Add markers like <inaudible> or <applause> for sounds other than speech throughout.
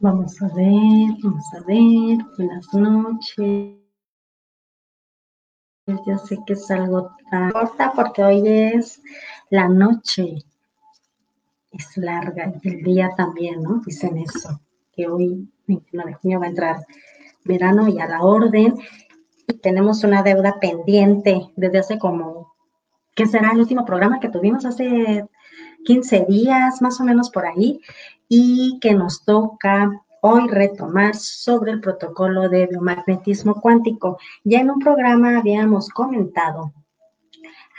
Vamos a ver, vamos a ver. Buenas noches. Ya sé que es algo tan corta porque hoy es la noche. Es larga y el día también, ¿no? Dicen eso, que hoy, 29 de junio, va a entrar verano y a la orden. Y tenemos una deuda pendiente desde hace como, ¿qué será el último programa que tuvimos hace 15 días, más o menos por ahí? Y que nos toca hoy retomar sobre el protocolo de biomagnetismo cuántico. Ya en un programa habíamos comentado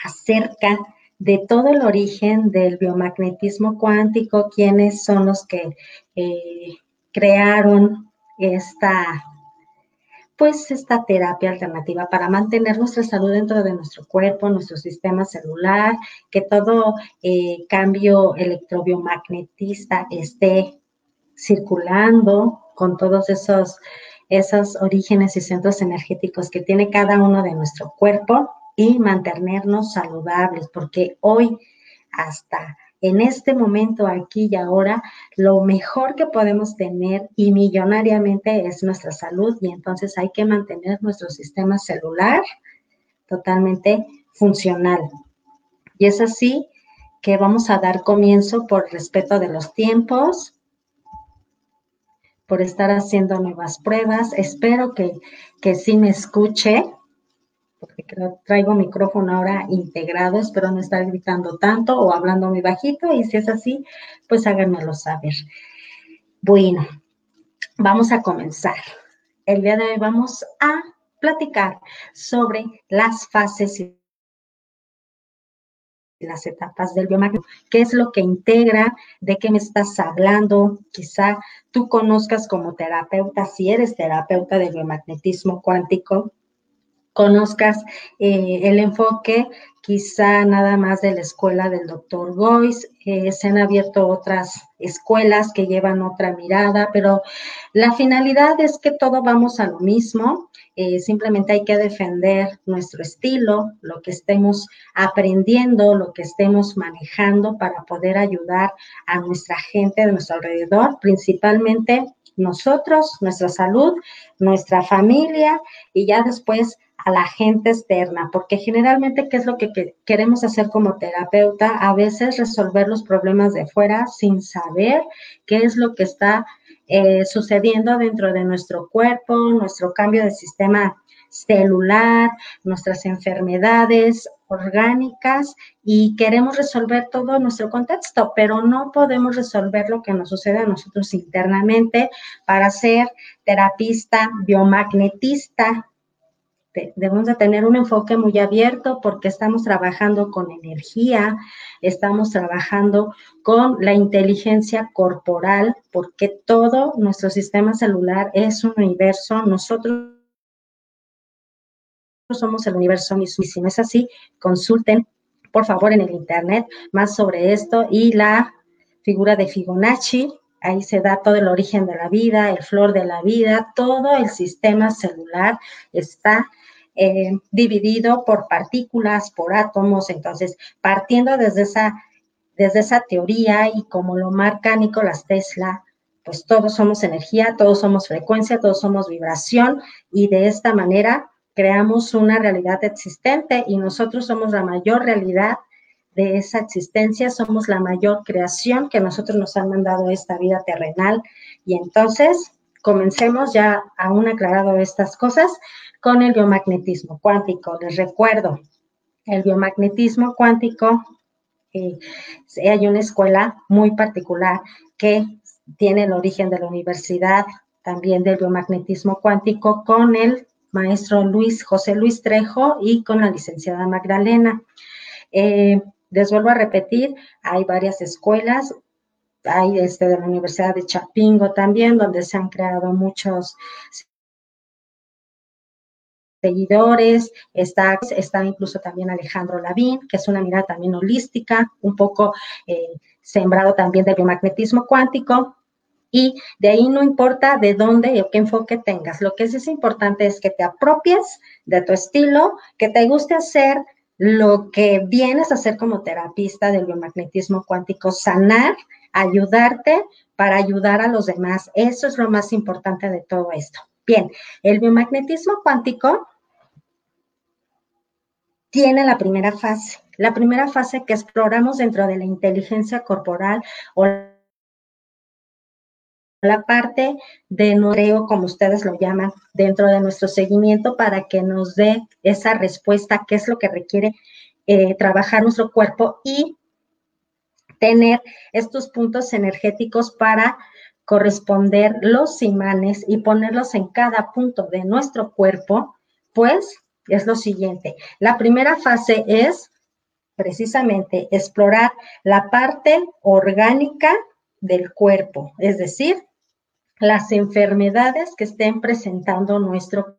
acerca de todo el origen del biomagnetismo cuántico, quiénes son los que eh, crearon esta, pues esta terapia alternativa para mantener nuestra salud dentro de nuestro cuerpo, nuestro sistema celular, que todo eh, cambio electrobiomagnetista esté circulando con todos esos, esos orígenes y centros energéticos que tiene cada uno de nuestro cuerpo y mantenernos saludables, porque hoy hasta en este momento, aquí y ahora, lo mejor que podemos tener y millonariamente es nuestra salud y entonces hay que mantener nuestro sistema celular totalmente funcional. Y es así que vamos a dar comienzo por respeto de los tiempos, por estar haciendo nuevas pruebas. Espero que, que sí me escuche, traigo micrófono ahora integrado, espero no estar gritando tanto o hablando muy bajito, y si es así, pues háganmelo saber. Bueno, vamos a comenzar. El día de hoy vamos a platicar sobre las fases y las etapas del biomagnetismo, qué es lo que integra, de qué me estás hablando, quizá tú conozcas como terapeuta, si eres terapeuta de biomagnetismo cuántico, conozcas eh, el enfoque quizá nada más de la escuela del doctor Boyce, eh, se han abierto otras escuelas que llevan otra mirada, pero la finalidad es que todo vamos a lo mismo, eh, simplemente hay que defender nuestro estilo, lo que estemos aprendiendo, lo que estemos manejando para poder ayudar a nuestra gente de nuestro alrededor, principalmente nosotros, nuestra salud, nuestra familia y ya después a la gente externa, porque generalmente, ¿qué es lo que, queremos hacer como terapeuta? A veces resolver los problemas de fuera sin saber qué es lo que está eh, sucediendo dentro de nuestro cuerpo, nuestro cambio de sistema celular, nuestras enfermedades orgánicas y queremos resolver todo nuestro contexto, pero no podemos resolver lo que nos sucede a nosotros internamente para ser terapista biomagnetista debemos de tener un enfoque muy abierto porque estamos trabajando con energía, estamos trabajando con la inteligencia corporal, porque todo nuestro sistema celular es un universo, nosotros somos el universo mismo. Y si no es así, consulten, por favor, en el Internet más sobre esto y la figura de Fibonacci. Ahí se da todo el origen de la vida, el flor de la vida, todo el sistema celular está eh, dividido por partículas, por átomos. Entonces, partiendo desde esa, desde esa teoría y como lo marca Nicolás Tesla, pues todos somos energía, todos somos frecuencia, todos somos vibración y de esta manera creamos una realidad existente y nosotros somos la mayor realidad de esa existencia, somos la mayor creación que nosotros nos han mandado esta vida terrenal. Y entonces, comencemos ya aún aclarado estas cosas con el biomagnetismo cuántico. Les recuerdo, el biomagnetismo cuántico, eh, hay una escuela muy particular que tiene el origen de la universidad también del biomagnetismo cuántico con el maestro Luis José Luis Trejo y con la licenciada Magdalena. Eh, les vuelvo a repetir, hay varias escuelas, hay este de la Universidad de Chapingo también, donde se han creado muchos seguidores, está, está incluso también Alejandro Lavín, que es una mirada también holística, un poco eh, sembrado también del biomagnetismo cuántico, y de ahí no importa de dónde o qué enfoque tengas, lo que es, es importante es que te apropies de tu estilo, que te guste hacer lo que vienes a hacer como terapista del biomagnetismo cuántico, sanar, ayudarte para ayudar a los demás. Eso es lo más importante de todo esto. Bien, el biomagnetismo cuántico tiene la primera fase. La primera fase que exploramos dentro de la inteligencia corporal o la parte de nuevo, como ustedes lo llaman, dentro de nuestro seguimiento para que nos dé esa respuesta, qué es lo que requiere eh, trabajar nuestro cuerpo y tener estos puntos energéticos para corresponder los imanes y ponerlos en cada punto de nuestro cuerpo, pues es lo siguiente. La primera fase es precisamente explorar la parte orgánica del cuerpo, es decir, las enfermedades que estén presentando nuestro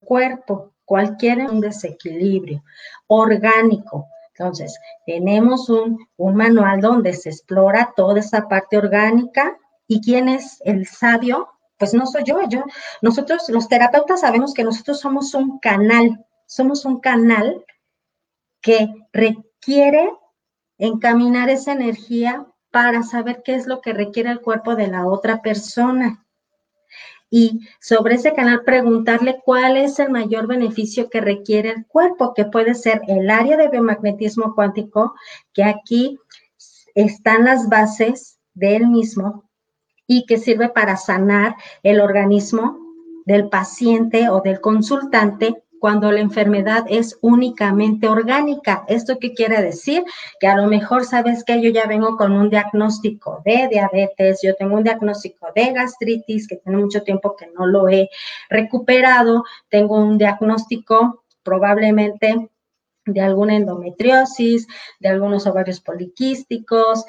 cuerpo, cualquier un desequilibrio orgánico. Entonces, tenemos un, un, manual donde se explora toda esa parte orgánica. Y quién es el sabio, pues no soy yo, yo, nosotros los terapeutas sabemos que nosotros somos un canal, somos un canal que requiere encaminar esa energía para saber qué es lo que requiere el cuerpo de la otra persona. Y sobre ese canal preguntarle cuál es el mayor beneficio que requiere el cuerpo, que puede ser el área de biomagnetismo cuántico, que aquí están las bases del mismo y que sirve para sanar el organismo del paciente o del consultante cuando la enfermedad es únicamente orgánica. ¿Esto qué quiere decir? Que a lo mejor sabes que yo ya vengo con un diagnóstico de diabetes, yo tengo un diagnóstico de gastritis, que tiene mucho tiempo que no lo he recuperado, tengo un diagnóstico probablemente de alguna endometriosis, de algunos ovarios poliquísticos,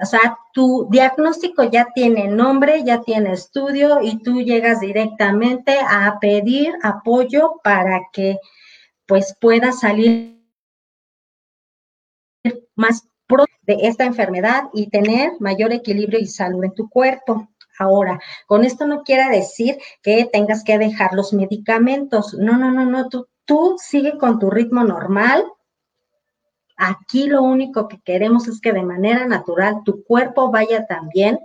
o sea, tu diagnóstico ya tiene nombre, ya tiene estudio y tú llegas directamente a pedir apoyo para que pues pueda salir más pro de esta enfermedad y tener mayor equilibrio y salud en tu cuerpo. Ahora, con esto no quiere decir que tengas que dejar los medicamentos. No, no, no, no, tú tú sigue con tu ritmo normal. Aquí lo único que queremos es que de manera natural tu cuerpo vaya también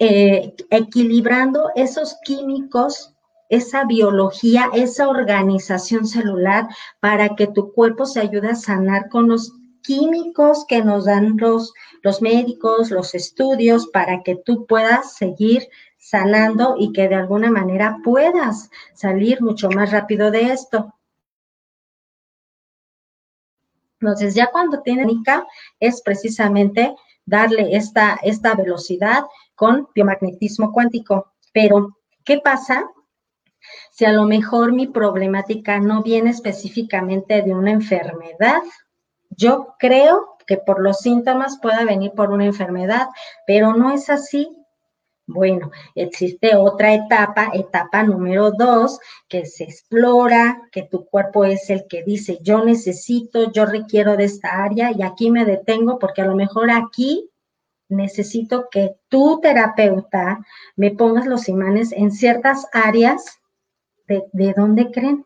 eh, equilibrando esos químicos, esa biología, esa organización celular para que tu cuerpo se ayude a sanar con los químicos que nos dan los, los médicos, los estudios, para que tú puedas seguir sanando y que de alguna manera puedas salir mucho más rápido de esto. Entonces, ya cuando tiene es precisamente darle esta, esta velocidad con biomagnetismo cuántico. Pero, ¿qué pasa si a lo mejor mi problemática no viene específicamente de una enfermedad? Yo creo que por los síntomas pueda venir por una enfermedad, pero no es así. Bueno, existe otra etapa, etapa número dos, que se explora, que tu cuerpo es el que dice, yo necesito, yo requiero de esta área y aquí me detengo porque a lo mejor aquí necesito que tu terapeuta me pongas los imanes en ciertas áreas de, de donde creen.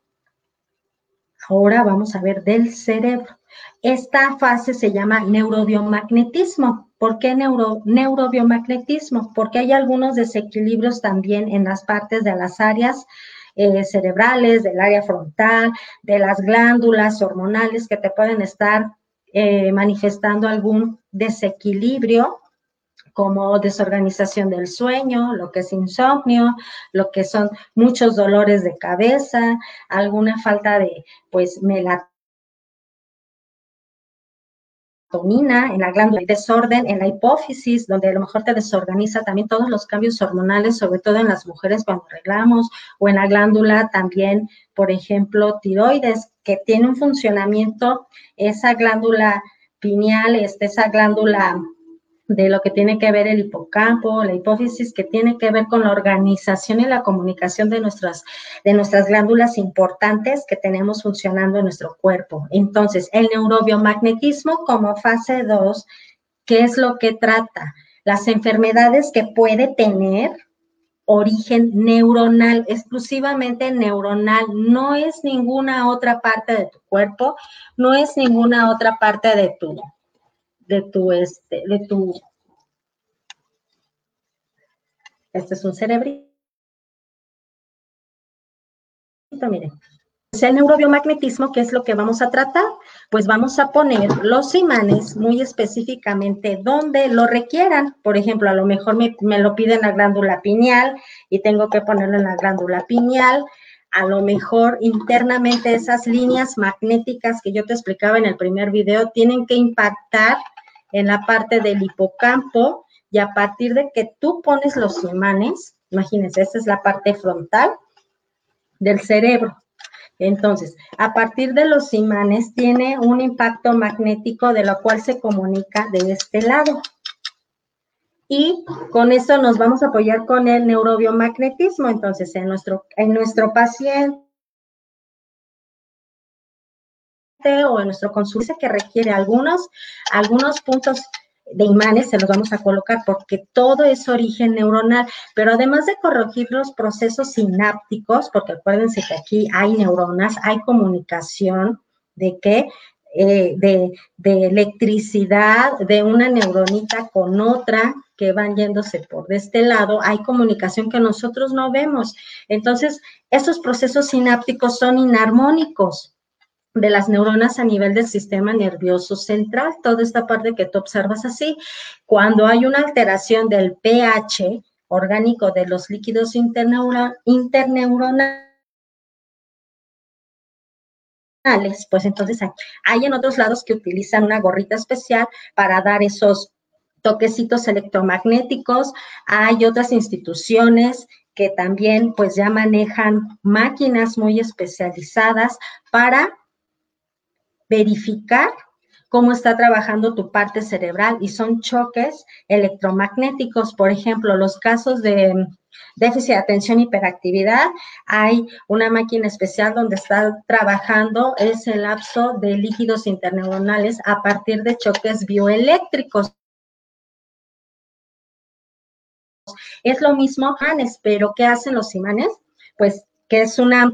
Ahora vamos a ver del cerebro. Esta fase se llama neurobiomagnetismo. ¿Por qué neuro, neurobiomagnetismo? Porque hay algunos desequilibrios también en las partes de las áreas eh, cerebrales, del área frontal, de las glándulas hormonales que te pueden estar eh, manifestando algún desequilibrio como desorganización del sueño, lo que es insomnio, lo que son muchos dolores de cabeza, alguna falta de pues melatonina en la glándula, desorden en la hipófisis, donde a lo mejor te desorganiza también todos los cambios hormonales, sobre todo en las mujeres cuando arreglamos, o en la glándula también, por ejemplo, tiroides, que tiene un funcionamiento, esa glándula pineal, este, esa glándula de lo que tiene que ver el hipocampo, la hipófisis, que tiene que ver con la organización y la comunicación de nuestras, de nuestras glándulas importantes que tenemos funcionando en nuestro cuerpo. Entonces, el neurobiomagnetismo como fase 2, ¿qué es lo que trata? Las enfermedades que puede tener origen neuronal, exclusivamente neuronal, no es ninguna otra parte de tu cuerpo, no es ninguna otra parte de tu, de tu, este, de tu, este es un cerebrito, miren. El neurobiomagnetismo, ¿qué es lo que vamos a tratar? Pues vamos a poner los imanes muy específicamente donde lo requieran. Por ejemplo, a lo mejor me, lo piden la glándula pineal y tengo que ponerlo en la glándula pineal. A lo mejor internamente esas líneas magnéticas que yo te explicaba en el primer video tienen que impactar en la parte del hipocampo y a partir de que tú pones los imanes, imagínense, esta es la parte frontal del cerebro entonces, a partir de los imanes tiene un impacto magnético de lo cual se comunica de este lado. Y con eso nos vamos a apoyar con el neurobiomagnetismo. Entonces, en nuestro, en nuestro paciente o en nuestro consulta que requiere algunos, algunos puntos de imanes se los vamos a colocar porque todo es origen neuronal, pero además de corregir los procesos sinápticos, porque acuérdense que aquí hay neuronas, hay comunicación de qué, eh, de, de, electricidad de una neuronita con otra que van yéndose por este lado, hay comunicación que nosotros no vemos. Entonces, esos procesos sinápticos son inarmónicos de las neuronas a nivel del sistema nervioso central, toda esta parte que tú observas así. Cuando hay una alteración del pH orgánico de los líquidos interneuronales, pues entonces hay en otros lados que utilizan una gorrita especial para dar esos toquecitos electromagnéticos. Hay otras instituciones que también pues ya manejan máquinas muy especializadas para verificar cómo está trabajando tu parte cerebral y son choques electromagnéticos. Por ejemplo, los casos de déficit de atención y hiperactividad, hay una máquina especial donde está trabajando ese lapso de líquidos interneuronales a partir de choques bioeléctricos. Es lo mismo imanes, pero ¿qué hacen los imanes? Pues que es una,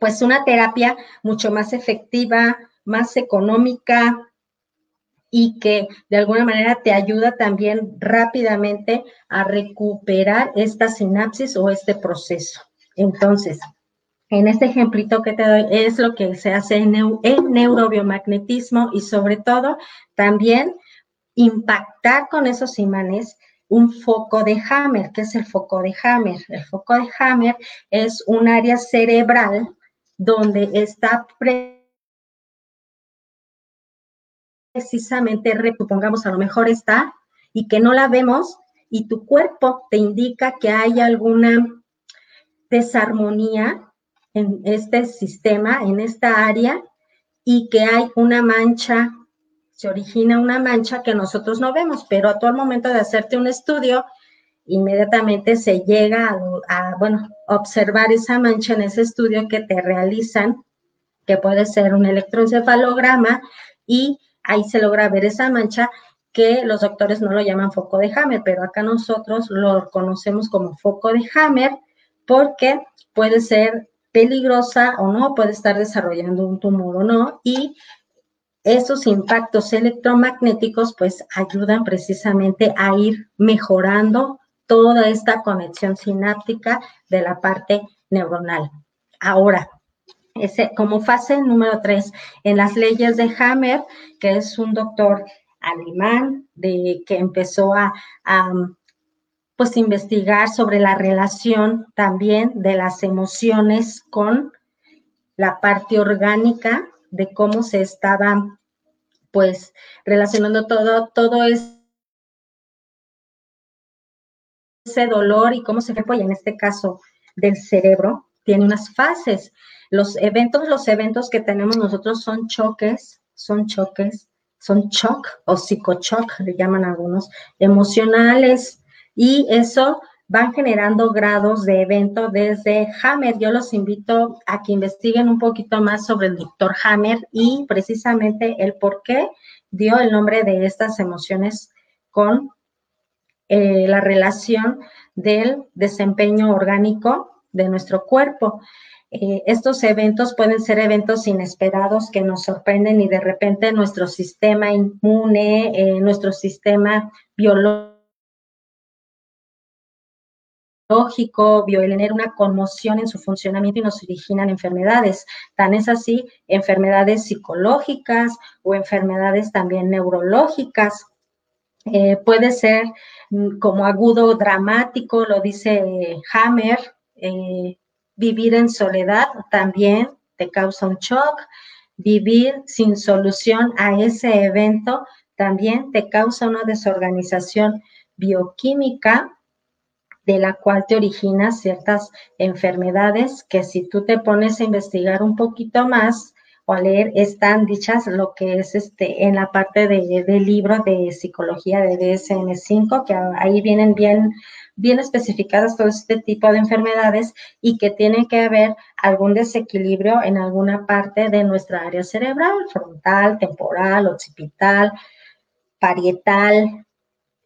pues una terapia mucho más efectiva, más económica y que de alguna manera te ayuda también rápidamente a recuperar esta sinapsis o este proceso. Entonces, en este ejemplito que te doy es lo que se hace en, neurobiomagnetismo y sobre todo también impactar con esos imanes un foco de Hammer. ¿Qué es el foco de Hammer? El foco de Hammer es un área cerebral donde está precisamente, supongamos, a lo mejor está y que no la vemos y tu cuerpo te indica que hay alguna desarmonía en este sistema, en esta área, y que hay una mancha, se origina una mancha que nosotros no vemos, pero a todo momento de hacerte un estudio, inmediatamente se llega a, bueno, observar esa mancha en ese estudio que te realizan, que puede ser un electroencefalograma, y ahí se logra ver esa mancha que los doctores no lo llaman foco de Hammer, pero acá nosotros lo conocemos como foco de Hammer porque puede ser peligrosa o no, puede estar desarrollando un tumor o no, y esos impactos electromagnéticos pues ayudan precisamente a ir mejorando toda esta conexión sináptica de la parte neuronal. Ahora, ese, como fase número tres, en las leyes de Hammer, que es un doctor alemán de, que empezó a, pues investigar sobre la relación también de las emociones con la parte orgánica, de cómo se estaba pues relacionando todo, todo ese dolor y cómo se fue, en este caso del cerebro, tiene unas fases. Los eventos, los eventos que tenemos nosotros son choques, son choques, son shock o psicochoc, le llaman algunos, emocionales, y eso van generando grados de evento desde Hammer. Yo los invito a que investiguen un poquito más sobre el doctor Hammer y precisamente el por qué dio el nombre de estas emociones con eh, la relación del desempeño orgánico de nuestro cuerpo. Eh, estos eventos pueden ser eventos inesperados que nos sorprenden y de repente nuestro sistema inmune, eh, nuestro sistema biológico, tener una conmoción en su funcionamiento y nos originan enfermedades. Tan es así, enfermedades psicológicas o enfermedades también neurológicas. Eh, puede ser mm, como agudo dramático, lo dice Hammer, Vivir en soledad también te causa un shock. Vivir sin solución a ese evento también te causa una desorganización bioquímica de la cual te origina ciertas enfermedades que si tú te pones a investigar un poquito más o a leer, están dichas lo que es este en la parte de, del libro de psicología de DSM5, que ahí vienen bien bien especificadas todo este tipo de enfermedades y que tiene que haber algún desequilibrio en alguna parte de nuestra área cerebral, frontal, temporal, occipital, parietal.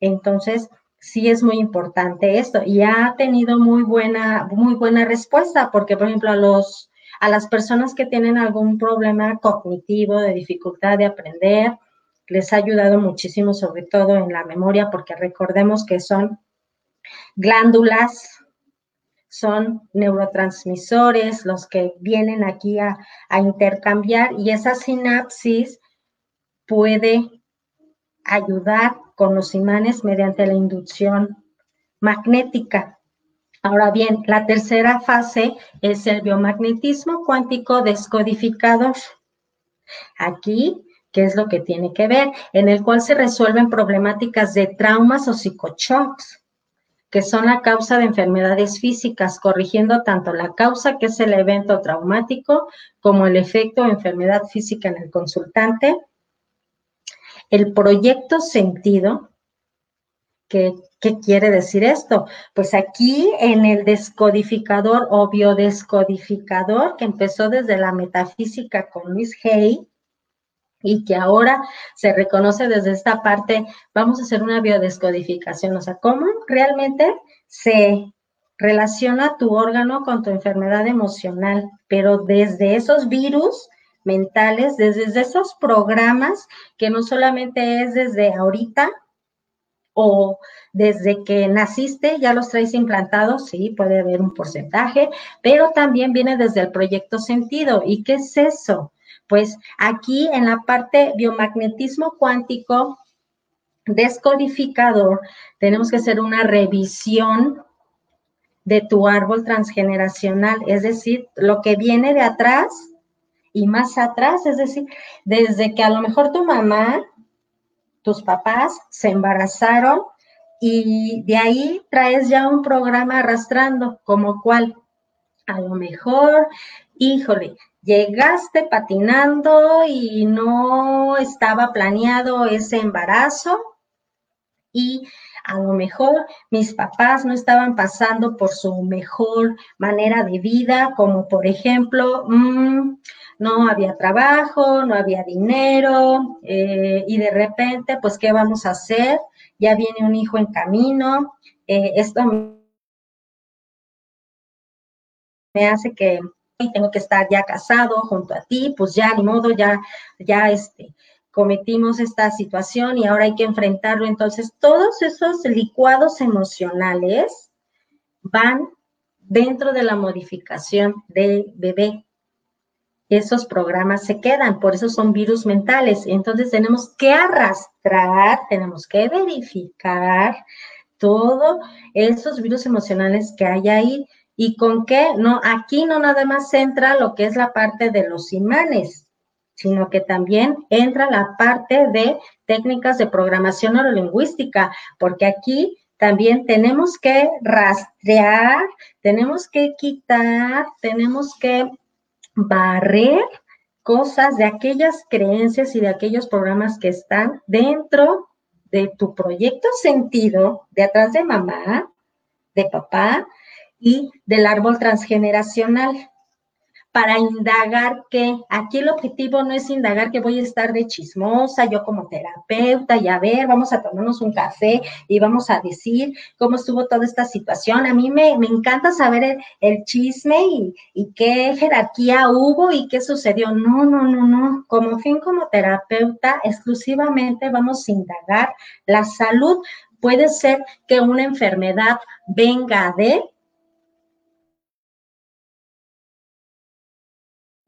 Entonces, sí es muy importante esto y ha tenido muy buena, muy buena respuesta porque, por ejemplo, a los a las personas que tienen algún problema cognitivo, de dificultad de aprender, les ha ayudado muchísimo, sobre todo en la memoria, porque recordemos que son glándulas, son neurotransmisores los que vienen aquí a, intercambiar y esa sinapsis puede ayudar con los imanes mediante la inducción magnética. Ahora bien, la tercera fase es el biomagnetismo cuántico descodificador. Aquí, ¿qué es lo que tiene que ver? En el cual se resuelven problemáticas de traumas o psicoshocks que son la causa de enfermedades físicas, corrigiendo tanto la causa, que es el evento traumático, como el efecto de enfermedad física en el consultante. El proyecto sentido, ¿qué, ¿qué quiere decir esto? Pues aquí en el descodificador o biodescodificador, que empezó desde la metafísica con Luis Hay, y que ahora se reconoce desde esta parte, vamos a hacer una biodescodificación, o sea, cómo realmente se relaciona tu órgano con tu enfermedad emocional, pero desde esos virus mentales, desde esos programas que no solamente es desde ahorita o desde que naciste, ya los traes implantados, sí, puede haber un porcentaje, pero también viene desde el proyecto sentido. ¿Y qué es eso? Pues aquí en la parte biomagnetismo cuántico descodificador, tenemos que hacer una revisión de tu árbol transgeneracional, es decir, lo que viene de atrás y más atrás, es decir, desde que a lo mejor tu mamá, tus papás se embarazaron y de ahí traes ya un programa arrastrando, como cuál, a lo mejor, híjole, llegaste patinando y no estaba planeado ese embarazo y a lo mejor mis papás no estaban pasando por su mejor manera de vida, como por ejemplo, mm, no había trabajo, no había dinero eh, y de repente, pues, ¿qué vamos a hacer? Ya viene un hijo en camino, eh, esto me hace que y tengo que estar ya casado junto a ti, pues ya ni modo, ya, ya este, cometimos esta situación y ahora hay que enfrentarlo. Entonces, todos esos licuados emocionales van dentro de la modificación del bebé. Esos programas se quedan, por eso son virus mentales. Entonces tenemos que arrastrar, tenemos que verificar todos esos virus emocionales que hay ahí ¿Y con qué? No, aquí no nada más entra lo que es la parte de los imanes, sino que también entra la parte de técnicas de programación neurolingüística, porque aquí también tenemos que rastrear, tenemos que quitar, tenemos que barrer cosas de aquellas creencias y de aquellos programas que están dentro de tu proyecto sentido, de atrás de mamá, de papá, y del árbol transgeneracional. para indagar que aquí el objetivo no es indagar que voy a estar de chismosa, yo como terapeuta, y a ver, vamos a tomarnos un café y vamos a decir cómo estuvo toda esta situación. A mí me, encanta saber el, chisme y, y, qué jerarquía hubo y qué sucedió. No, no, no, no. Como fin, como terapeuta, exclusivamente vamos a indagar la salud. Puede ser que una enfermedad venga de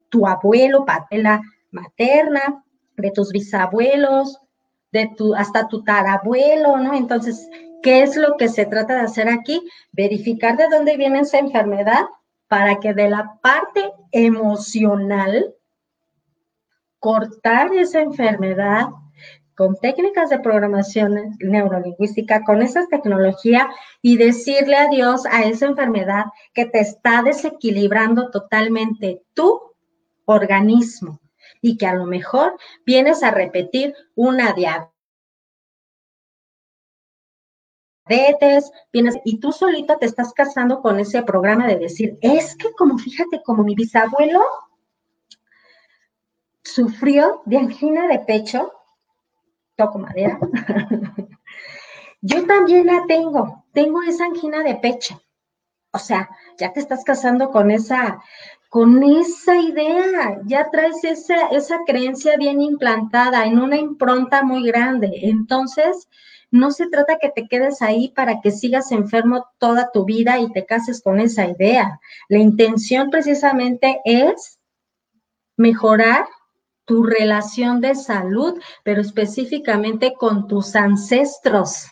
tu abuelo, patela materna, de tus bisabuelos, de tu, hasta tu tarabuelo, ¿no? Entonces, ¿qué es lo que se trata de hacer aquí? Verificar de dónde viene esa enfermedad para que de la parte emocional, cortar esa enfermedad con técnicas de programación neurolingüística, con esa tecnología y decirle adiós a esa enfermedad que te está desequilibrando totalmente tú organismo y que a lo mejor vienes a repetir una diabetes, vienes y tú solito te estás casando con ese programa de decir, es que como fíjate, como mi bisabuelo sufrió de angina de pecho, toco madera, <laughs> yo también la tengo, tengo esa angina de pecho. O sea, ya te estás casando con esa, con esa idea, ya traes esa, esa creencia bien implantada en una impronta muy grande. Entonces, no se trata que te quedes ahí para que sigas enfermo toda tu vida y te cases con esa idea. La intención precisamente es mejorar tu relación de salud, pero específicamente con tus ancestros.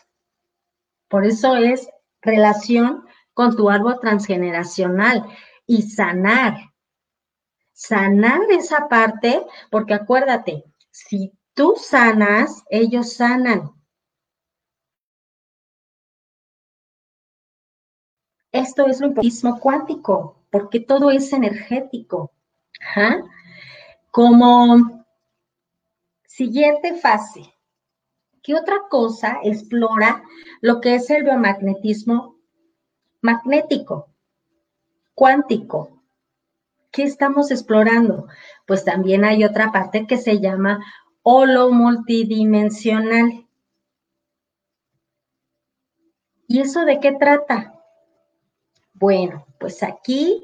Por eso es relación con tu árbol transgeneracional y sanar. Sanar esa parte, porque acuérdate, si tú sanas, ellos sanan. Esto es lo importante cuántico, porque todo es energético. Como siguiente fase, ¿qué otra cosa explora lo que es el biomagnetismo magnético? cuántico. ¿Qué estamos explorando? Pues también hay otra parte que se llama holo multidimensional. ¿Y eso de qué trata? Bueno, pues aquí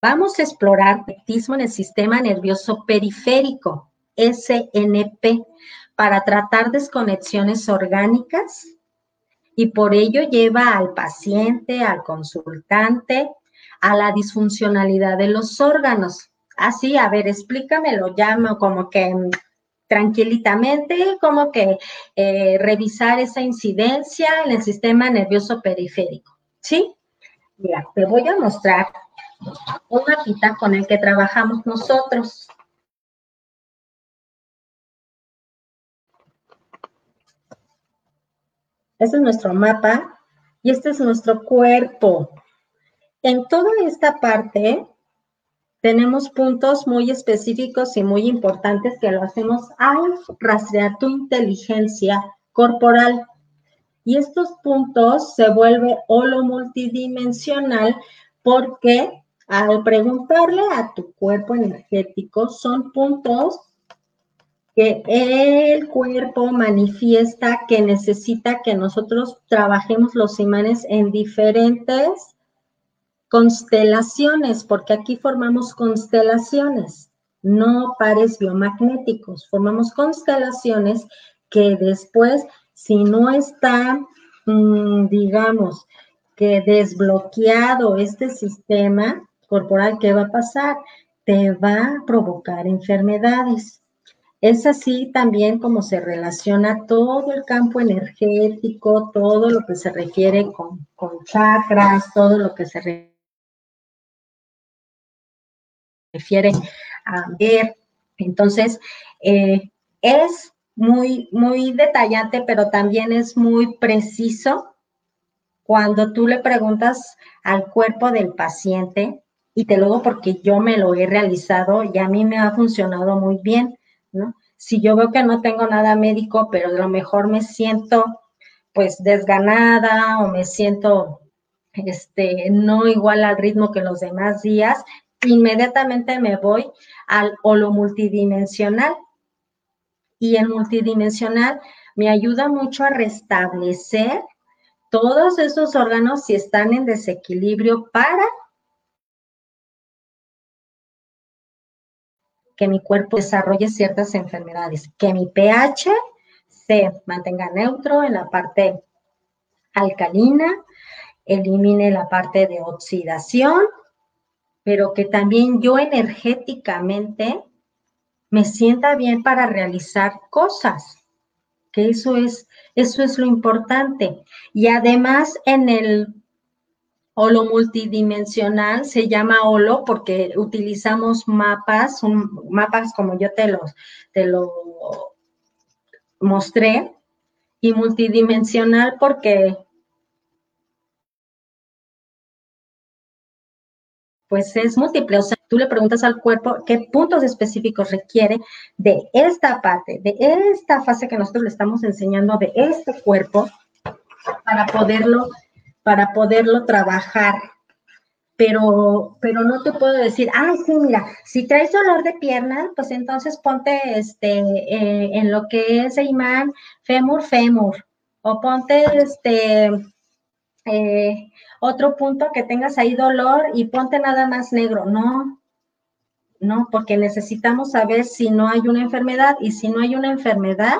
vamos a explorar magnetismo en el sistema nervioso periférico, SNP, para tratar desconexiones orgánicas y por ello lleva al paciente, al consultante, a la disfuncionalidad de los órganos. Así, a ver, explícamelo, llamo como que tranquilitamente, como que eh, revisar esa incidencia en el sistema nervioso periférico. ¿Sí? Mira, te voy a mostrar un mapita con el que trabajamos nosotros. Este es nuestro mapa y este es nuestro cuerpo. En toda esta parte tenemos puntos muy específicos y muy importantes que lo hacemos al rastrear tu inteligencia corporal. Y estos puntos se vuelve holo multidimensional porque al preguntarle a tu cuerpo energético son puntos que el cuerpo manifiesta que necesita que nosotros trabajemos los imanes en diferentes constelaciones, porque aquí formamos constelaciones, no pares biomagnéticos, formamos constelaciones que después, si no está, mm, digamos, que desbloqueado este sistema corporal, ¿qué va a pasar? Te va a provocar enfermedades. Es así también como se relaciona todo el campo energético, todo lo que se refiere con, chakras, todo lo que se refiere a ver. Entonces, eh, es muy, muy detallante, pero también es muy preciso cuando tú le preguntas al cuerpo del paciente, y te lo digo porque yo me lo he realizado y a mí me ha funcionado muy bien si yo veo que no tengo nada médico, pero a lo mejor me siento pues desganada o me siento este, no igual al ritmo que los demás días, inmediatamente me voy al holo multidimensional. Y el multidimensional me ayuda mucho a restablecer todos esos órganos si están en desequilibrio para que mi cuerpo desarrolle ciertas enfermedades, que mi pH se mantenga neutro en la parte alcalina, elimine la parte de oxidación, pero que también yo energéticamente me sienta bien para realizar cosas, que eso es, eso es lo importante. Y además en el holo multidimensional se llama holo porque utilizamos mapas, mapas como yo te los, te lo mostré, y multidimensional porque pues es múltiple. O sea, tú le preguntas al cuerpo qué puntos específicos requiere de esta parte, de esta fase que nosotros le estamos enseñando, de este cuerpo, para poderlo, para poderlo trabajar. Pero, pero no te puedo decir, ay, sí, mira, si traes dolor de pierna, pues entonces ponte este, eh, en lo que es imán, fémur, fémur, o ponte este, eh, otro punto que tengas ahí dolor y ponte nada más negro. No, no, porque necesitamos saber si no hay una enfermedad y si no hay una enfermedad,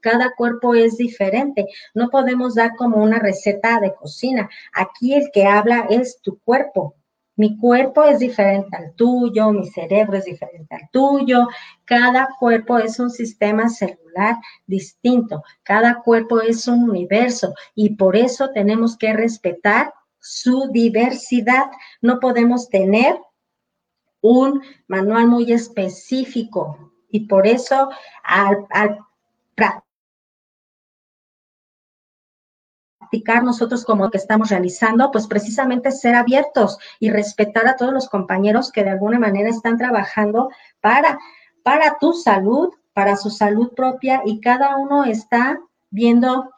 cada cuerpo es diferente. No podemos dar como una receta de cocina. Aquí el que habla es tu cuerpo. Mi cuerpo es diferente al tuyo, mi cerebro es diferente al tuyo. Cada cuerpo es un sistema celular distinto. Cada cuerpo es un universo y por eso tenemos que respetar su diversidad. No podemos tener un manual muy específico. Y por eso al, practicar nosotros como que estamos realizando, pues precisamente ser abiertos y respetar a todos los compañeros que de alguna manera están trabajando para, para tu salud, para su salud propia y cada uno está viendo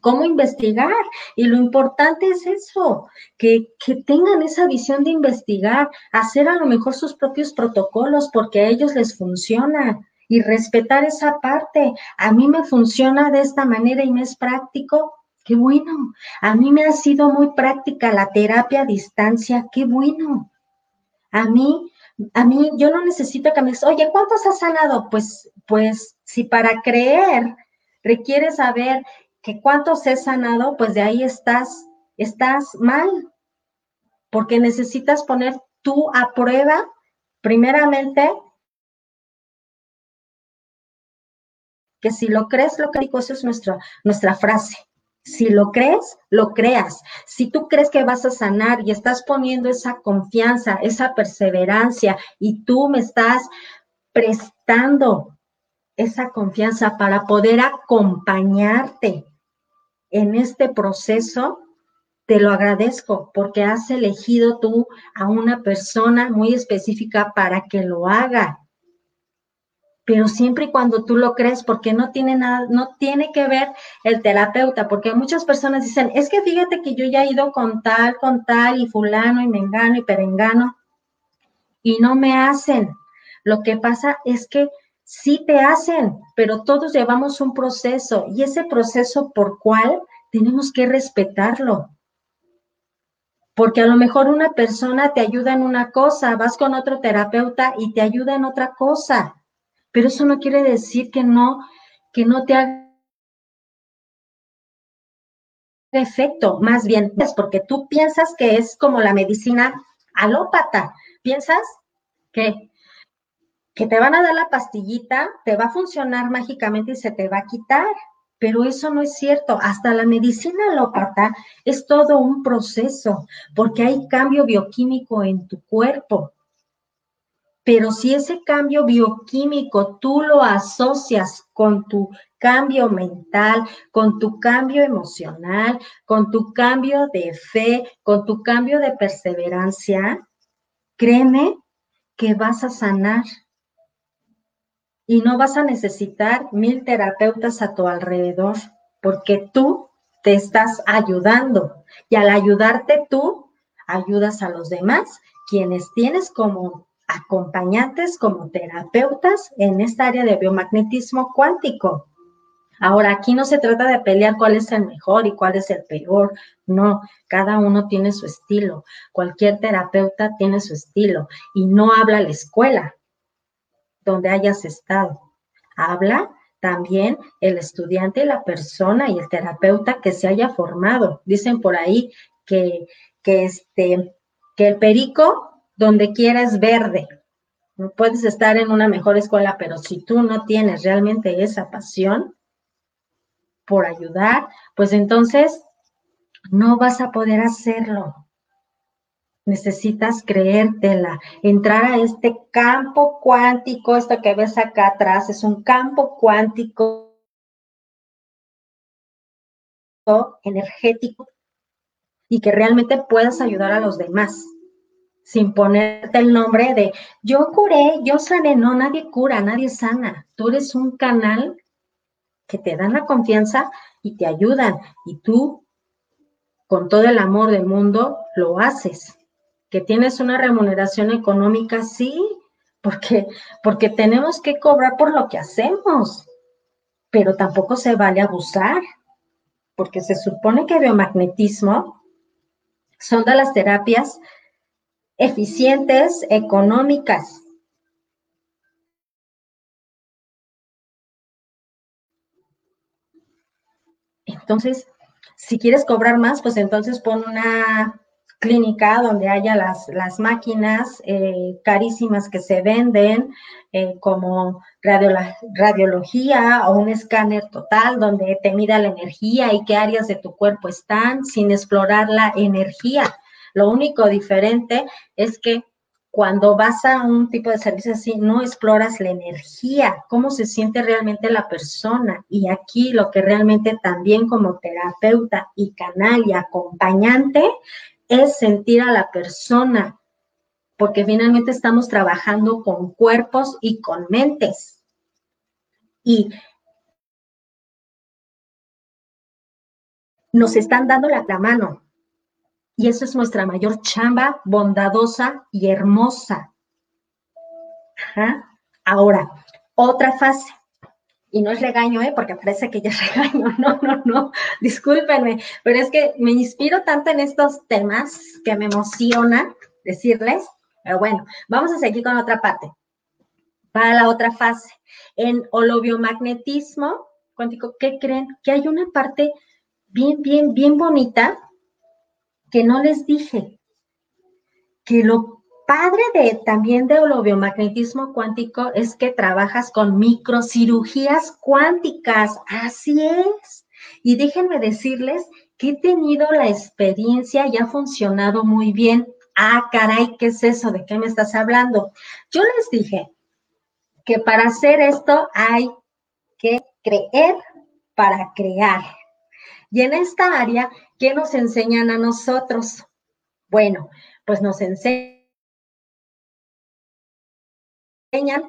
cómo investigar. Y lo importante es eso, que, que, tengan esa visión de investigar, hacer a lo mejor sus propios protocolos porque a ellos les funciona y respetar esa parte. A mí me funciona de esta manera y me es práctico. Qué bueno. A mí me ha sido muy práctica la terapia a distancia. Qué bueno. A mí, a mí, yo no necesito que me oye, ¿cuántos has sanado? Pues, pues, si para creer requiere saber que cuántos he sanado, pues de ahí estás, estás mal, porque necesitas poner tú a prueba, primeramente, que si lo crees, lo que digo, eso es nuestra, nuestra frase. Si lo crees, lo creas. Si tú crees que vas a sanar y estás poniendo esa confianza, esa perseverancia y tú me estás prestando esa confianza para poder acompañarte en este proceso, te lo agradezco porque has elegido tú a una persona muy específica para que lo haga. Pero siempre y cuando tú lo crees, porque no tiene nada, no tiene que ver el terapeuta, porque muchas personas dicen, es que fíjate que yo ya he ido con tal, con tal, y fulano, y mengano, y perengano, y no me hacen. Lo que pasa es que Sí te hacen, pero todos llevamos un proceso y ese proceso por cual tenemos que respetarlo. Porque a lo mejor una persona te ayuda en una cosa, vas con otro terapeuta y te ayuda en otra cosa. Pero eso no quiere decir que no, que no te haga efecto. Más bien es porque tú piensas que es como la medicina alópata. Piensas que que te van a dar la pastillita, te va a funcionar mágicamente y se te va a quitar. Pero eso no es cierto. Hasta la medicina alópata es todo un proceso, porque hay cambio bioquímico en tu cuerpo. Pero si ese cambio bioquímico tú lo asocias con tu cambio mental, con tu cambio emocional, con tu cambio de fe, con tu cambio de perseverancia, créeme que vas a sanar y no vas a necesitar mil terapeutas a tu alrededor, porque tú te estás ayudando. Y al ayudarte tú, ayudas a los demás, quienes tienes como acompañantes, como terapeutas en esta área de biomagnetismo cuántico. Ahora, aquí no se trata de pelear cuál es el mejor y cuál es el peor, no, cada uno tiene su estilo, cualquier terapeuta tiene su estilo y no habla la escuela donde hayas estado, habla también el estudiante la persona y el terapeuta que se haya formado. Dicen por ahí que, que, este, que el perico donde quiera es verde. Puedes estar en una mejor escuela, pero si tú no tienes realmente esa pasión, por ayudar, pues entonces no vas a poder hacerlo. Necesitas creértela, entrar a este campo cuántico, esto que ves acá atrás es un campo cuántico energético y que realmente puedas ayudar a los demás sin ponerte el nombre de yo curé, yo sané, no, nadie cura, nadie sana. Tú eres un canal que te dan la confianza y te ayudan. Y tú, con todo el amor del mundo, lo haces. Que tienes una remuneración económica, sí, porque, porque tenemos que cobrar por lo que hacemos, pero tampoco se vale abusar, porque se supone que biomagnetismo son de las terapias eficientes, económicas, Entonces, si quieres cobrar más, pues entonces pon una clínica donde haya las, las máquinas eh, carísimas que se venden, eh, como radiología o un escáner total donde te mida la energía y qué áreas de tu cuerpo están sin explorar la energía. Lo único diferente es que cuando vas a un tipo de servicio así, no exploras la energía, cómo se siente realmente la persona. Y aquí lo que realmente también como terapeuta y canal y acompañante es sentir a la persona, porque finalmente estamos trabajando con cuerpos y con mentes. Y nos están dando la, mano, y eso es nuestra mayor chamba, bondadosa y hermosa. Ahora, otra fase. Y no es regaño, ¿eh? porque parece que ya es <laughs> regaño. No, no, no. Discúlpenme, pero es que me inspiro tanto en estos temas que me emociona decirles. Pero bueno, vamos a seguir con otra parte. Para la otra fase. En holobiomagnetismo cuántico, ¿qué creen? Que hay una parte bien, bien, bien bonita que no les dije, que lo padre de también de biomagnetismo cuántico es que trabajas con microcirugías cuánticas, así es. Y déjenme decirles que he tenido la experiencia y ha funcionado muy bien. Ah, caray, ¿qué es eso? ¿De qué me estás hablando? Yo les dije que para hacer esto hay que creer para crear. Y en esta área ¿Qué nos enseñan a nosotros? Bueno, pues nos enseñan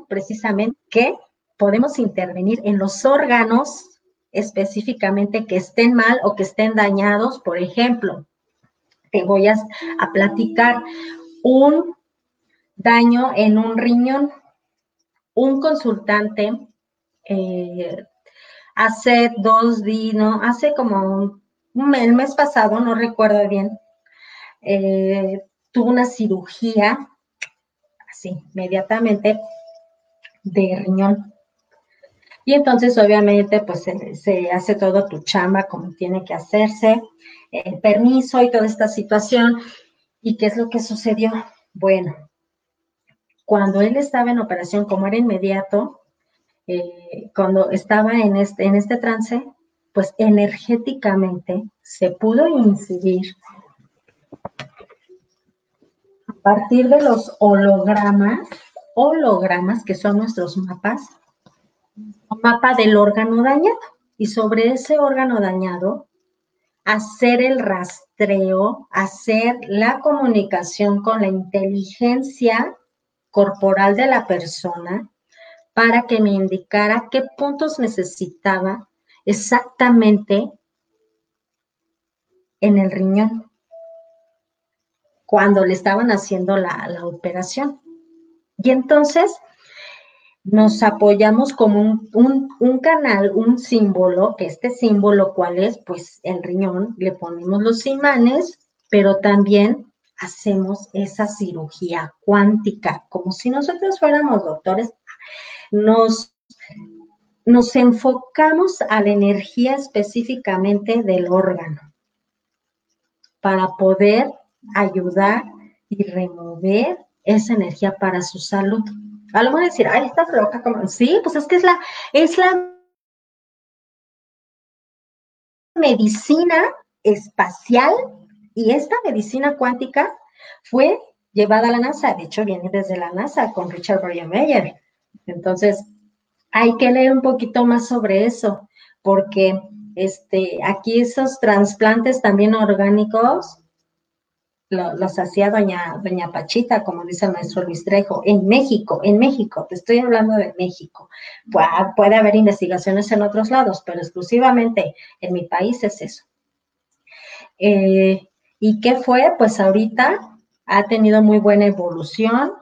precisamente que podemos intervenir en los órganos específicamente que estén mal o que estén dañados. Por ejemplo, te voy a, platicar un daño en un riñón. Un consultante eh, hace dos días, no, hace como el mes pasado, no recuerdo bien, eh, tuvo una cirugía, así, inmediatamente, de riñón. Y entonces, obviamente, pues se, hace todo tu chamba como tiene que hacerse, el permiso y toda esta situación. ¿Y qué es lo que sucedió? Bueno, cuando él estaba en operación, como era inmediato, eh, cuando estaba en este, en este trance, pues energéticamente se pudo incidir partir de los hologramas, hologramas que son nuestros mapas, un mapa del órgano dañado. Y sobre ese órgano dañado, hacer el rastreo, hacer la comunicación con la inteligencia corporal de la persona para que me indicara qué puntos necesitaba exactamente en el riñón cuando le estaban haciendo la, operación. Y entonces nos apoyamos como un, un, canal, un símbolo, que este símbolo, ¿cuál es? Pues el riñón, le ponemos los imanes, pero también hacemos esa cirugía cuántica, como si nosotros fuéramos doctores, nos, nos enfocamos a la energía específicamente del órgano para poder ayudar y remover esa energía para su salud. A lo mejor decir, ay, estás loca, como, sí, pues es que es la, es la medicina espacial y esta medicina cuántica fue llevada a la NASA, de hecho viene desde la NASA con Richard Meyer. Entonces, hay que leer un poquito más sobre eso, porque este, aquí esos trasplantes también orgánicos los hacía doña, doña Pachita, como dice el maestro Luis Trejo, en México, en México, te estoy hablando de México. Puede, haber investigaciones en otros lados, pero exclusivamente en mi país es eso. Eh, ¿Y qué fue? Pues ahorita ha tenido muy buena evolución.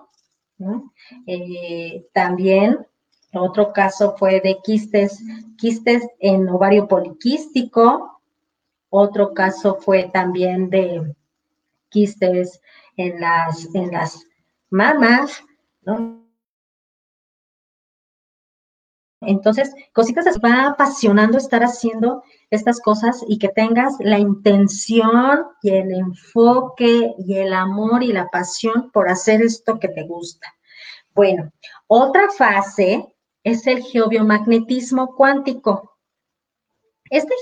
Eh, también otro caso fue de quistes, quistes en ovario poliquístico. Otro caso fue también de en las, en las mamas, ¿no? Entonces, cositas se va apasionando estar haciendo estas cosas y que tengas la intención y el enfoque y el amor y la pasión por hacer esto que te gusta. Bueno, otra fase es el geobiomagnetismo cuántico. Este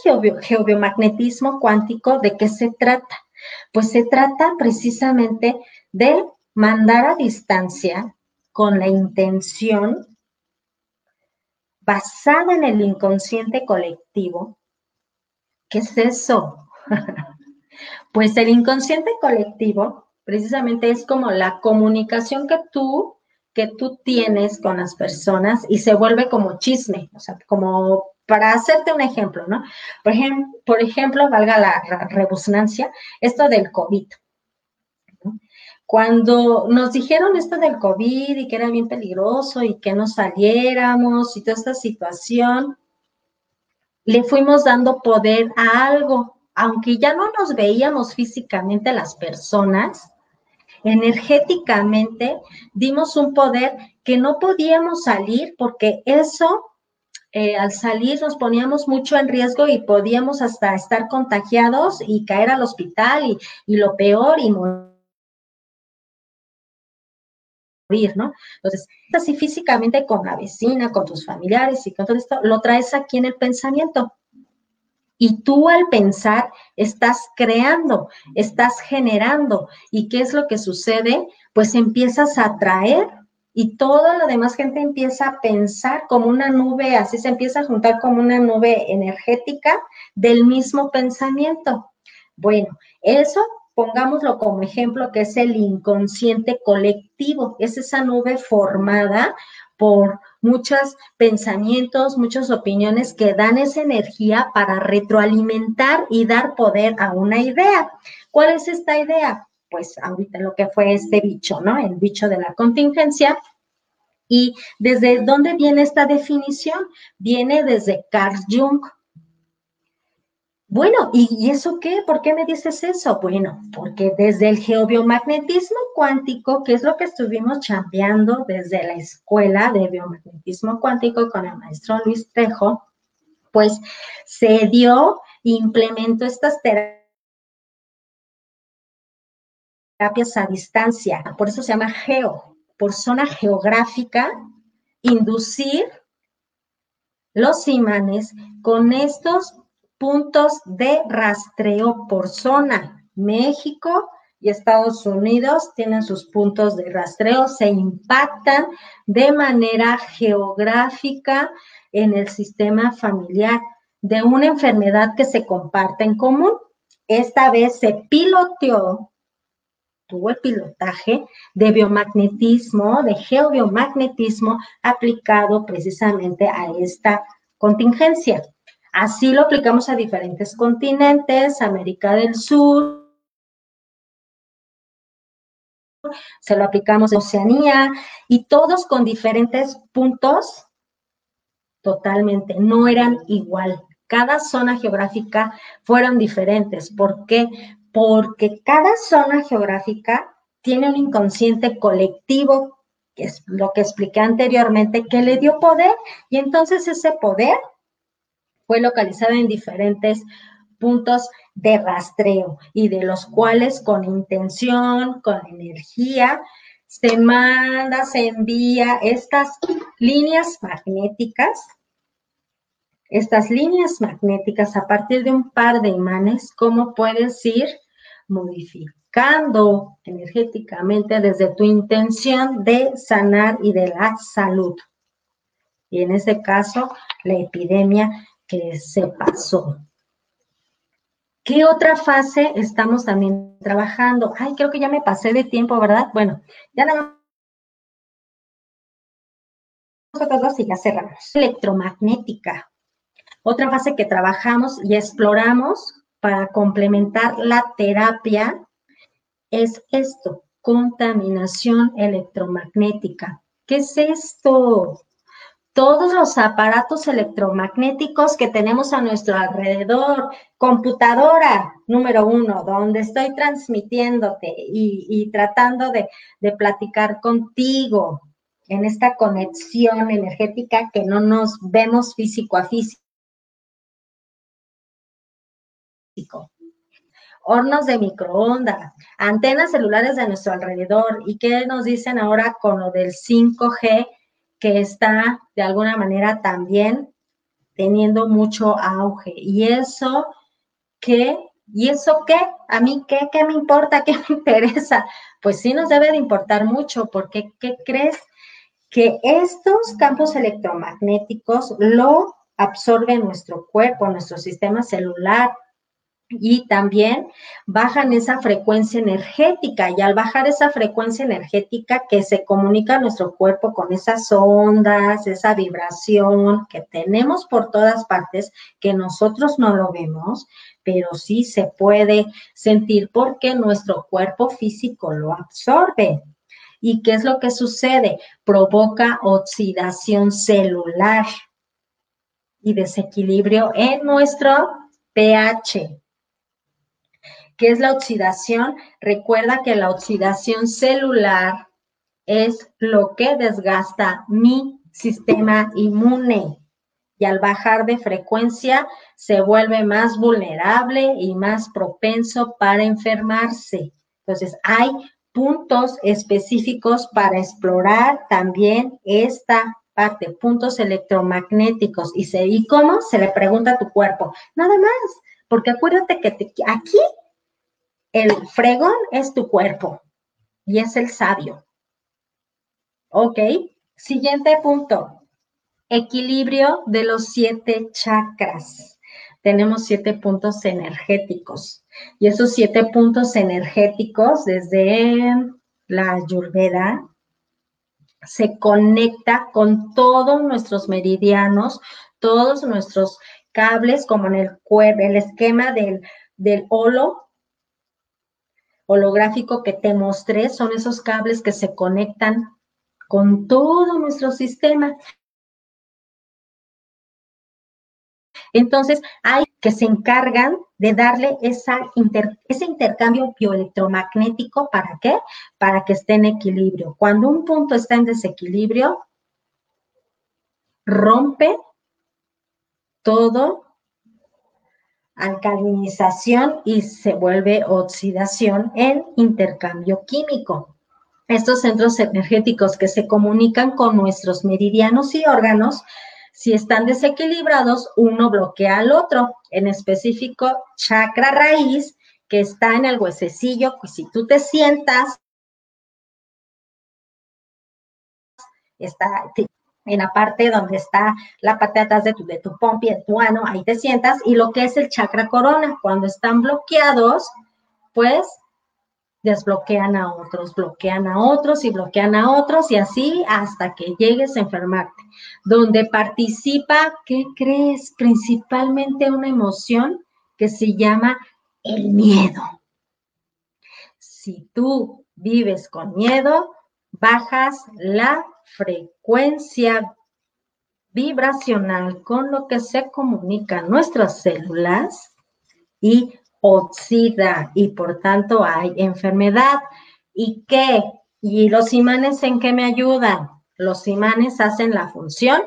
geobiomagnetismo cuántico, ¿de qué se trata? Pues se trata precisamente de mandar a distancia con la intención basada en el inconsciente colectivo. ¿Qué es eso? <laughs> pues el inconsciente colectivo precisamente es como la comunicación que tú que tú tienes con las personas y se vuelve como chisme, o sea, como para hacerte un ejemplo, ¿no? Por, ejemplo, por ejemplo, valga la rebusnancia, esto del COVID. Cuando nos dijeron esto del COVID y que era bien peligroso y que no saliéramos y toda esta situación, le fuimos dando poder a algo, aunque ya no nos veíamos físicamente las personas, energéticamente dimos un poder que no podíamos salir porque eso eh, al salir nos poníamos mucho en riesgo y podíamos hasta estar contagiados y caer al hospital y, y lo peor y morir, ¿no? Entonces, así físicamente con la vecina, con tus familiares y con todo esto, lo traes aquí en el pensamiento. Y tú al pensar estás creando, estás generando. ¿Y qué es lo que sucede? Pues empiezas a atraer y toda la demás gente empieza a pensar como una nube, así se empieza a juntar como una nube energética del mismo pensamiento. Bueno, eso pongámoslo como ejemplo que es el inconsciente colectivo, es esa nube formada por muchos pensamientos, muchas opiniones que dan esa energía para retroalimentar y dar poder a una idea. ¿Cuál es esta idea? Pues ahorita lo que fue este bicho, ¿no? El bicho de la contingencia. ¿Y desde dónde viene esta definición? Viene desde Carl Jung. Bueno, ¿y, eso qué? ¿Por qué me dices eso? Bueno, porque desde el geobiomagnetismo cuántico, que es lo que estuvimos chambeando desde la escuela de biomagnetismo cuántico con el maestro Luis Trejo, pues se dio, implementó estas terapias terapias a distancia, por eso se llama geo, por zona geográfica, inducir los imanes con estos puntos de rastreo por zona. México y Estados Unidos tienen sus puntos de rastreo, se impactan de manera geográfica en el sistema familiar de una enfermedad que se comparte en común. Esta vez se piloteó tuvo el pilotaje de biomagnetismo, de geobiomagnetismo aplicado precisamente a esta contingencia. Así lo aplicamos a diferentes continentes, América del Sur, se lo aplicamos a Oceanía y todos con diferentes puntos totalmente, no eran igual. Cada zona geográfica fueron diferentes. ¿Por qué? Porque cada zona geográfica tiene un inconsciente colectivo, que es lo que expliqué anteriormente, que le dio poder y entonces ese poder fue localizado en diferentes puntos de rastreo y de los cuales con intención, con energía, se manda, se envía estas líneas magnéticas, estas líneas magnéticas a partir de un par de imanes, ¿cómo puedes ir modificando energéticamente desde tu intención de sanar y de la salud. Y en este caso, la epidemia que se pasó. ¿Qué otra fase estamos también trabajando? Ay, creo que ya me pasé de tiempo, ¿verdad? Bueno, ya nada nosotros dos y ya cerramos. Electromagnética. Otra fase que trabajamos y exploramos para complementar la terapia es esto, contaminación electromagnética. ¿Qué es esto? todos los aparatos electromagnéticos que tenemos a nuestro alrededor, computadora número uno, donde estoy transmitiéndote y, tratando de, platicar contigo en esta conexión energética que no nos vemos físico a físico. Hornos de microondas, antenas celulares de nuestro alrededor. ¿Y qué nos dicen ahora con lo del 5G? que está de alguna manera también teniendo mucho auge. Y eso, ¿qué? ¿Y eso qué? ¿A mí qué? ¿Qué me importa? ¿Qué me <laughs> interesa? Pues sí nos debe de importar mucho, porque ¿qué crees? Que estos campos electromagnéticos lo absorbe nuestro cuerpo, nuestro sistema celular, y también bajan esa frecuencia energética y al bajar esa frecuencia energética que se comunica a nuestro cuerpo con esas ondas, esa vibración que tenemos por todas partes, que nosotros no lo vemos, pero sí se puede sentir porque nuestro cuerpo físico lo absorbe. ¿Y qué es lo que sucede? Provoca oxidación celular y desequilibrio en nuestro pH. ¿Qué es la oxidación? Recuerda que la oxidación celular es lo que desgasta mi sistema inmune y al bajar de frecuencia se vuelve más vulnerable y más propenso para enfermarse. Entonces, hay puntos específicos para explorar también esta parte, puntos electromagnéticos. ¿Y, se, ¿y cómo? Se le pregunta a tu cuerpo. Nada más, porque acuérdate que aquí el fregón es tu cuerpo y es el sabio. Ok, siguiente punto. Equilibrio de los siete chakras. Tenemos siete puntos energéticos y esos siete puntos energéticos desde la ayurveda se conecta con todos nuestros meridianos, todos nuestros cables, como en el, el esquema del, del holo, holográfico que te mostré son esos cables que se conectan con todo nuestro sistema. Entonces, hay que se encargan de darle ese intercambio bioelectromagnético, ¿para qué? Para que esté en equilibrio. Cuando un punto está en desequilibrio, rompe todo alcalinización y se vuelve oxidación en intercambio químico. Estos centros energéticos que se comunican con nuestros meridianos y órganos, si están desequilibrados, uno bloquea al otro, en específico chakra raíz, que está en el huesecillo, pues si tú te sientas, está, en la parte donde está la parte de atrás de tu, de tu pompi, de tu ano, ahí te sientas, y lo que es el chakra corona, cuando están bloqueados, pues desbloquean a otros, bloquean a otros y bloquean a otros y así hasta que llegues a enfermarte. Donde participa, ¿qué crees? Principalmente una emoción que se llama el miedo. Si tú vives con miedo, bajas la frecuencia vibracional con lo que se comunican nuestras células y oxida y por tanto hay enfermedad. ¿Y qué? ¿Y los imanes en qué me ayudan? Los imanes hacen la función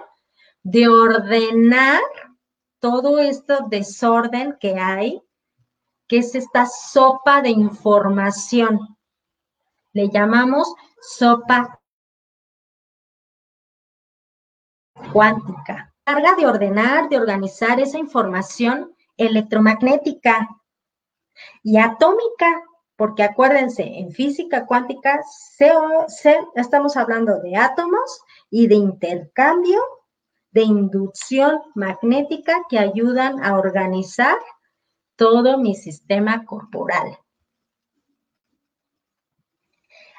de ordenar todo este desorden que hay, que es esta sopa de información. Le llamamos sopa cuántica. Carga de ordenar, de organizar esa información electromagnética y atómica, porque acuérdense, en física cuántica estamos hablando de átomos y de intercambio, de inducción magnética que ayudan a organizar todo mi sistema corporal.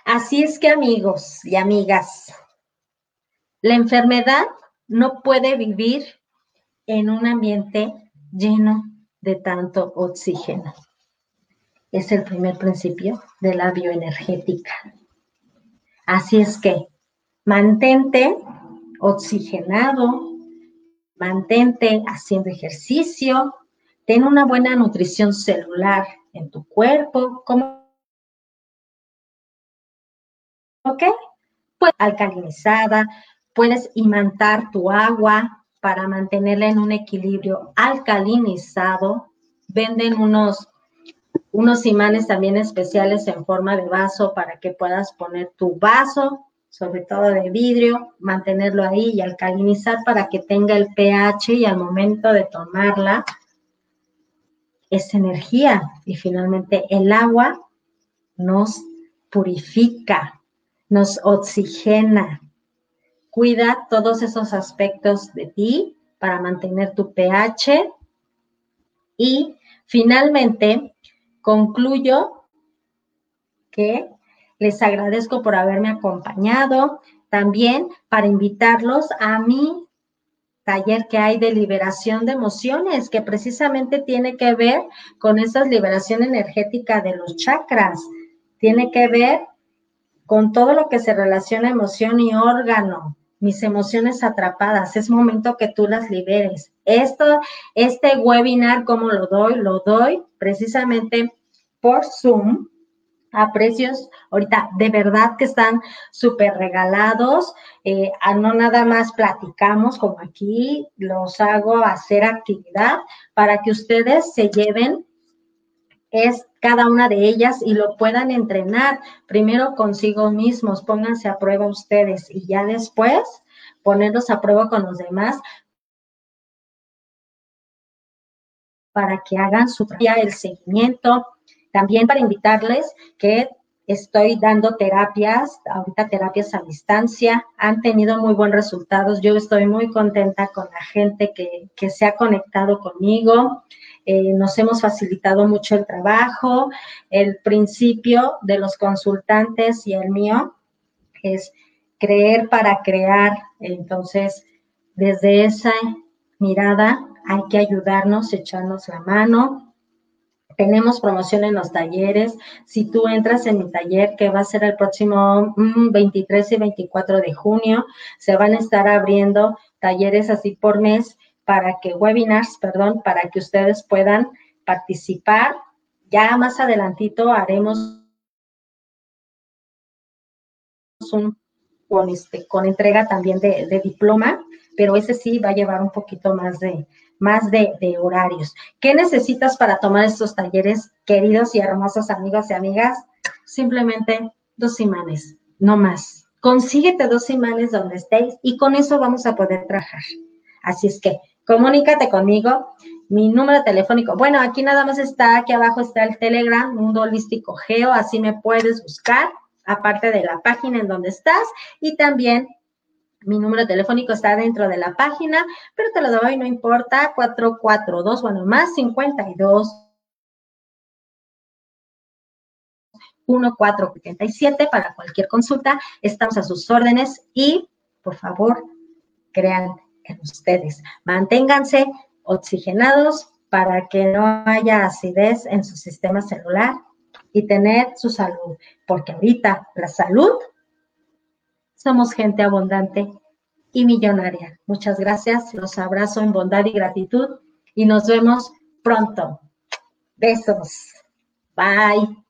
Así es que amigos y amigas, la enfermedad no puede vivir en un ambiente lleno de tanto oxígeno. Es el primer principio de la bioenergética. Así es que mantente oxigenado, mantente haciendo ejercicio, ten una buena nutrición celular en tu cuerpo, ¿cómo? ¿Ok? Pues alcalinizada, Puedes imantar tu agua para mantenerla en un equilibrio alcalinizado. Venden unos, unos imanes también especiales en forma de vaso para que puedas poner tu vaso, sobre todo de vidrio, mantenerlo ahí y alcalinizar para que tenga el pH y al momento de tomarla es energía. Y finalmente el agua nos purifica, nos oxigena, Cuida todos esos aspectos de ti para mantener tu pH. Y finalmente, concluyo que les agradezco por haberme acompañado. También para invitarlos a mi taller que hay de liberación de emociones, que precisamente tiene que ver con esa liberación energética de los chakras. Tiene que ver con todo lo que se relaciona emoción y órgano mis emociones atrapadas. Es momento que tú las liberes. Esto, este webinar, ¿cómo lo doy? Lo doy precisamente por Zoom a precios ahorita de verdad que están súper regalados. Eh, no nada más platicamos como aquí, los hago hacer actividad para que ustedes se lleven es cada una de ellas y lo puedan entrenar primero consigo mismos, pónganse a prueba ustedes y ya después ponerlos a prueba con los demás para que hagan su el seguimiento. También para invitarles que estoy dando terapias, ahorita terapias a distancia, han tenido muy buenos resultados. Yo estoy muy contenta con la gente que, que se ha conectado conmigo. Eh, nos hemos facilitado mucho el trabajo. El principio de los consultantes y el mío es creer para crear. Entonces, desde esa mirada hay que ayudarnos, echarnos la mano. Tenemos promoción en los talleres. Si tú entras en mi taller, que va a ser el próximo 23 mm, y 24 de junio, se van a estar abriendo talleres así por mes para que webinars, perdón, para que ustedes puedan participar. Ya más adelantito haremos un con, este, con entrega también de, diploma, pero ese sí va a llevar un poquito más de, más de, horarios. ¿Qué necesitas para tomar estos talleres, queridos y hermosos amigos y amigas? Simplemente dos imanes, no más. Consíguete dos imanes donde estéis y con eso vamos a poder trabajar. Así es que comunícate conmigo. Mi número telefónico, bueno, aquí nada más está, aquí abajo está el Telegram, Mundo Holístico Geo, así me puedes buscar, aparte de la página en donde estás, y también mi número telefónico está dentro de la página, pero te lo doy, no importa, 442, bueno, más 52 1477 para cualquier consulta. Estamos a sus órdenes y, por favor, crean en ustedes. Manténganse oxigenados para que no haya acidez en su sistema celular y tener su salud, porque ahorita la salud somos gente abundante y millonaria. Muchas gracias, los abrazo en bondad y gratitud y nos vemos pronto. Besos. Bye.